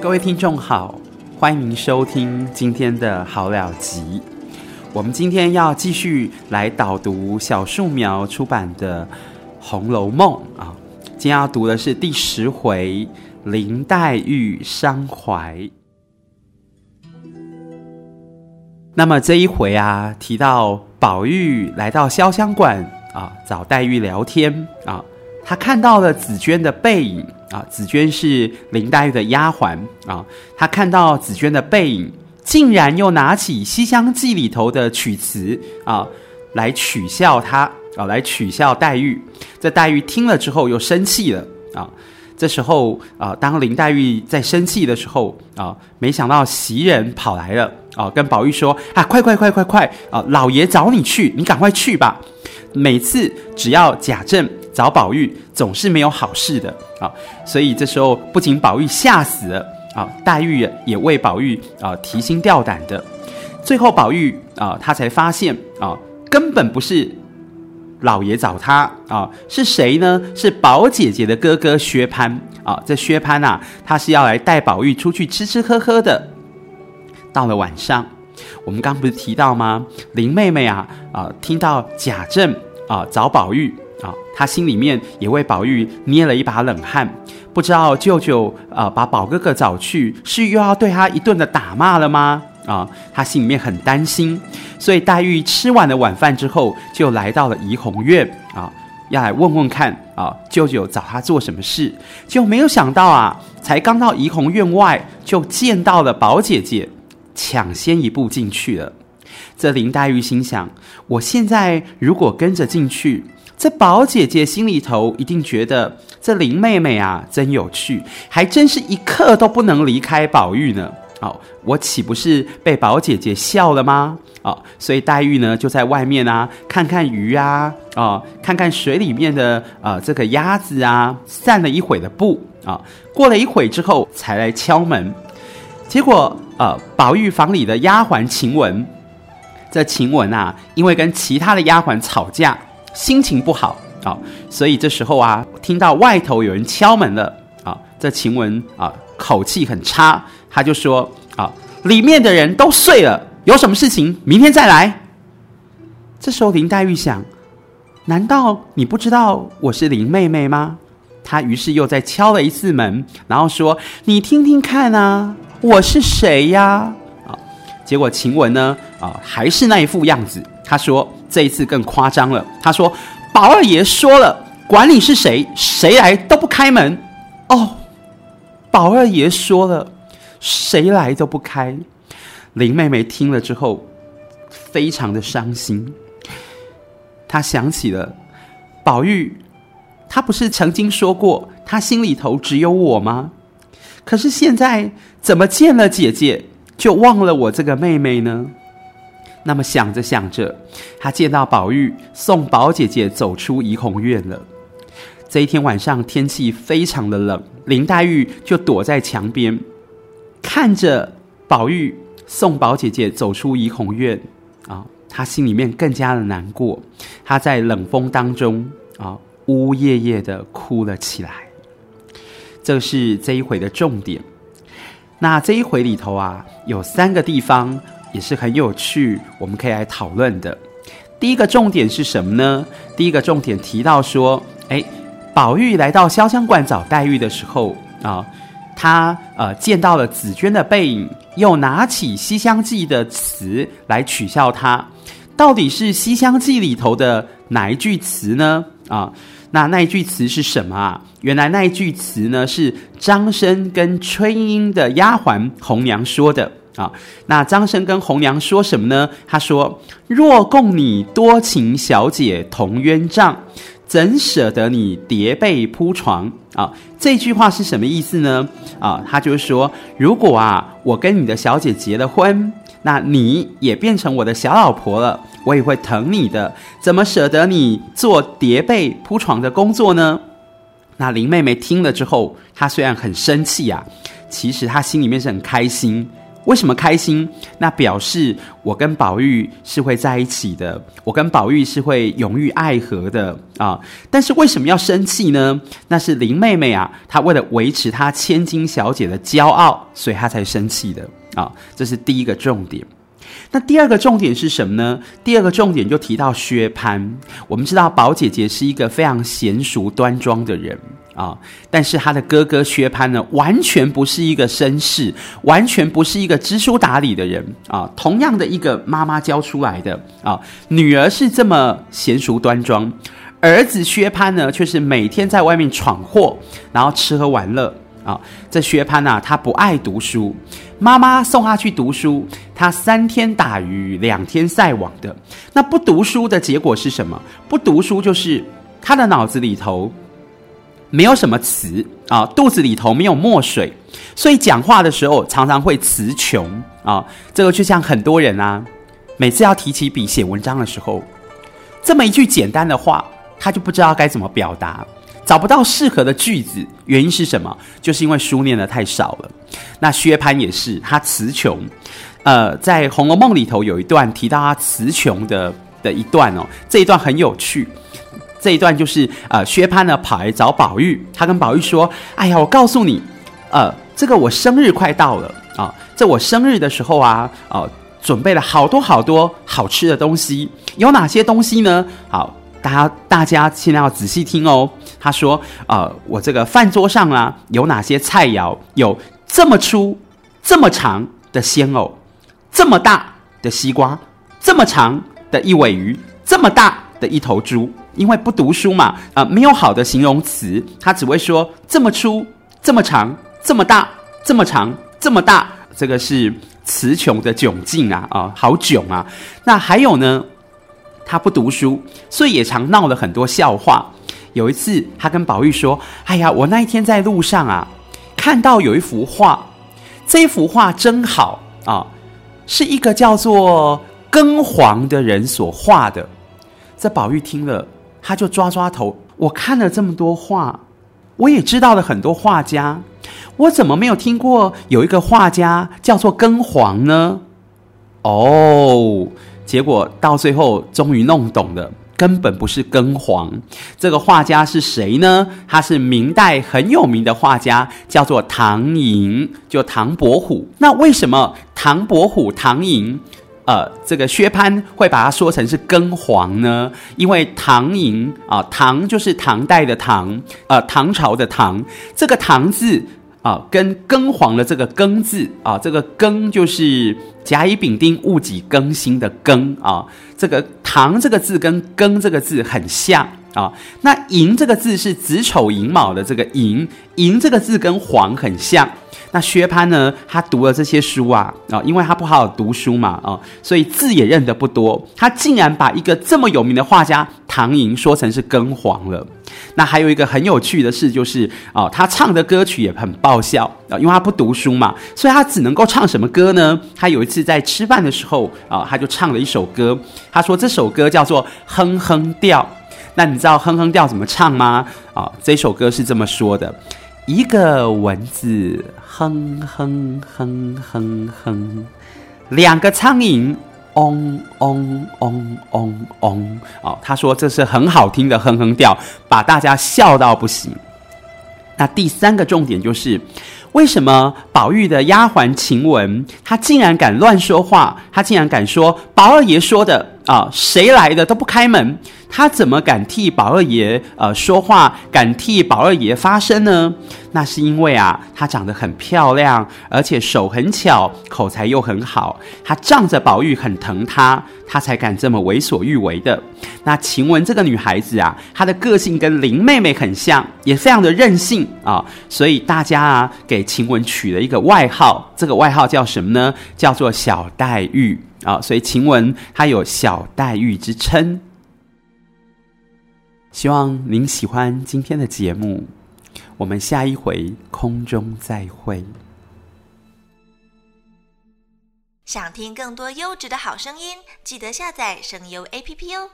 各位听众好，欢迎收听今天的好了集。我们今天要继续来导读小树苗出版的《红楼梦》啊，今天要读的是第十回林黛玉伤怀。那么这一回啊，提到宝玉来到潇湘馆啊，找黛玉聊天啊，他看到了紫鹃的背影啊，紫鹃是林黛玉的丫鬟啊，他看到紫鹃的背影，竟然又拿起《西厢记》里头的曲词啊，来取笑他啊，来取笑黛玉。这黛玉听了之后又生气了啊。这时候啊，当林黛玉在生气的时候啊，没想到袭人跑来了啊，跟宝玉说：“啊，快快快快快啊，老爷找你去，你赶快去吧。”每次只要贾政找宝玉，总是没有好事的啊。所以这时候不仅宝玉吓死了啊，黛玉也为宝玉啊提心吊胆的。最后宝玉啊，他才发现啊，根本不是。老爷找他啊，是谁呢？是宝姐姐的哥哥薛蟠啊。这薛蟠啊，他是要来带宝玉出去吃吃喝喝的。到了晚上，我们刚不是提到吗？林妹妹啊啊，听到贾政啊找宝玉啊，他心里面也为宝玉捏了一把冷汗。不知道舅舅啊把宝哥哥找去，是又要对他一顿的打骂了吗？啊，他心里面很担心，所以黛玉吃完了晚饭之后，就来到了怡红院啊，要来问问看啊，舅舅找他做什么事？就没有想到啊，才刚到怡红院外，就见到了宝姐姐，抢先一步进去了。这林黛玉心想：我现在如果跟着进去，这宝姐姐心里头一定觉得这林妹妹啊真有趣，还真是一刻都不能离开宝玉呢。哦，我岂不是被宝姐姐笑了吗？哦，所以黛玉呢就在外面啊，看看鱼啊，哦，看看水里面的呃这个鸭子啊，散了一会的步啊，过了一会之后才来敲门，结果呃宝玉房里的丫鬟晴雯，这晴雯啊，因为跟其他的丫鬟吵架，心情不好啊，所以这时候啊，听到外头有人敲门了啊，这晴雯啊口气很差。他就说：“啊，里面的人都睡了，有什么事情明天再来。”这时候林黛玉想：“难道你不知道我是林妹妹吗？”她于是又再敲了一次门，然后说：“你听听看啊，我是谁呀？”啊，结果晴雯呢，啊，还是那一副样子。他说：“这一次更夸张了。”他说：“宝二爷说了，管你是谁，谁来都不开门。”哦，宝二爷说了。谁来都不开。林妹妹听了之后，非常的伤心。她想起了宝玉，他不是曾经说过，他心里头只有我吗？可是现在怎么见了姐姐，就忘了我这个妹妹呢？那么想着想着，他见到宝玉送宝姐姐走出怡红院了。这一天晚上天气非常的冷，林黛玉就躲在墙边。看着宝玉送宝姐姐走出怡红院啊，她心里面更加的难过。她在冷风当中啊，呜呜咽咽的哭了起来。这是这一回的重点。那这一回里头啊，有三个地方也是很有趣，我们可以来讨论的。第一个重点是什么呢？第一个重点提到说，哎，宝玉来到潇湘馆找黛玉的时候啊。他呃见到了紫鹃的背影，又拿起《西厢记》的词来取笑他，到底是《西厢记》里头的哪一句词呢？啊，那那一句词是什么啊？原来那一句词呢是张生跟崔莺莺的丫鬟红娘说的啊。那张生跟红娘说什么呢？他说：“若共你多情小姐同鸳帐。”怎舍得你叠被铺床啊？这句话是什么意思呢？啊，他就是说，如果啊，我跟你的小姐结了婚，那你也变成我的小老婆了，我也会疼你的。怎么舍得你做叠被铺床的工作呢？那林妹妹听了之后，她虽然很生气啊，其实她心里面是很开心。为什么开心？那表示我跟宝玉是会在一起的，我跟宝玉是会永浴爱河的啊。但是为什么要生气呢？那是林妹妹啊，她为了维持她千金小姐的骄傲，所以她才生气的啊。这是第一个重点。那第二个重点是什么呢？第二个重点就提到薛蟠。我们知道宝姐姐是一个非常娴淑端庄的人啊，但是他的哥哥薛蟠呢，完全不是一个绅士，完全不是一个知书达理的人啊。同样的一个妈妈教出来的啊，女儿是这么娴淑端庄，儿子薛蟠呢，却是每天在外面闯祸，然后吃喝玩乐。啊，这薛蟠呐，他不爱读书，妈妈送他去读书，他三天打鱼两天晒网的。那不读书的结果是什么？不读书就是他的脑子里头没有什么词啊，肚子里头没有墨水，所以讲话的时候常常会词穷啊。这个就像很多人啊，每次要提起笔写文章的时候，这么一句简单的话，他就不知道该怎么表达。找不到适合的句子，原因是什么？就是因为书念得太少了。那薛蟠也是，他词穷。呃，在《红楼梦》里头有一段提到他词穷的的一段哦，这一段很有趣。这一段就是呃，薛蟠呢跑来找宝玉，他跟宝玉说：“哎呀，我告诉你，呃，这个我生日快到了啊，这我生日的时候啊，哦、呃，准备了好多好多好吃的东西，有哪些东西呢？好。”大家，大家现在要仔细听哦。他说：“呃，我这个饭桌上啊，有哪些菜肴？有这么粗、这么长的鲜藕，这么大的西瓜，这么长的一尾鱼，这么大的一头猪。因为不读书嘛，啊、没有好的形容词，他只会说这么粗、这么长、这么大、这么长、这么大。这个是词穷的窘境啊，啊、好窘啊。那还有呢？”他不读书，所以也常闹了很多笑话。有一次，他跟宝玉说：“哎呀，我那一天在路上啊，看到有一幅画，这幅画真好啊，是一个叫做庚黄的人所画的。”这宝玉听了，他就抓抓头：“我看了这么多画，我也知道了很多画家，我怎么没有听过有一个画家叫做庚黄呢？”哦。结果到最后终于弄懂了，根本不是庚黄。这个画家是谁呢？他是明代很有名的画家，叫做唐寅，就唐伯虎。那为什么唐伯虎、唐寅，呃，这个薛蟠会把它说成是庚黄呢？因为唐寅啊，唐就是唐代的唐，呃，唐朝的唐，这个唐字。啊，跟庚黄的这个庚字啊，这个庚就是甲乙丙丁戊己庚辛的庚啊，这个唐这个字跟庚这个字很像啊。那寅这个字是子丑寅卯的这个寅，寅这个字跟黄很像。那薛蟠呢？他读了这些书啊，啊，因为他不好好读书嘛，啊，所以字也认得不多。他竟然把一个这么有名的画家唐寅说成是庚黄了。那还有一个很有趣的事，就是啊，他唱的歌曲也很爆笑啊，因为他不读书嘛，所以他只能够唱什么歌呢？他有一次在吃饭的时候啊，他就唱了一首歌。他说这首歌叫做《哼哼调》。那你知道《哼哼调》怎么唱吗？啊，这首歌是这么说的。一个蚊子哼哼哼哼哼，两个苍蝇嗡嗡嗡嗡嗡。哦，他说这是很好听的哼哼调，把大家笑到不行。那第三个重点就是，为什么宝玉的丫鬟晴雯，她竟然敢乱说话？她竟然敢说宝二爷说的啊，谁来的都不开门。他怎么敢替宝二爷呃说话，敢替宝二爷发声呢？那是因为啊，她长得很漂亮，而且手很巧，口才又很好。她仗着宝玉很疼她，她才敢这么为所欲为的。那晴雯这个女孩子啊，她的个性跟林妹妹很像，也非常的任性啊。所以大家啊，给晴雯取了一个外号，这个外号叫什么呢？叫做小黛玉啊。所以晴雯她有小黛玉之称。希望您喜欢今天的节目，我们下一回空中再会。想听更多优质的好声音，记得下载声优 APP 哦。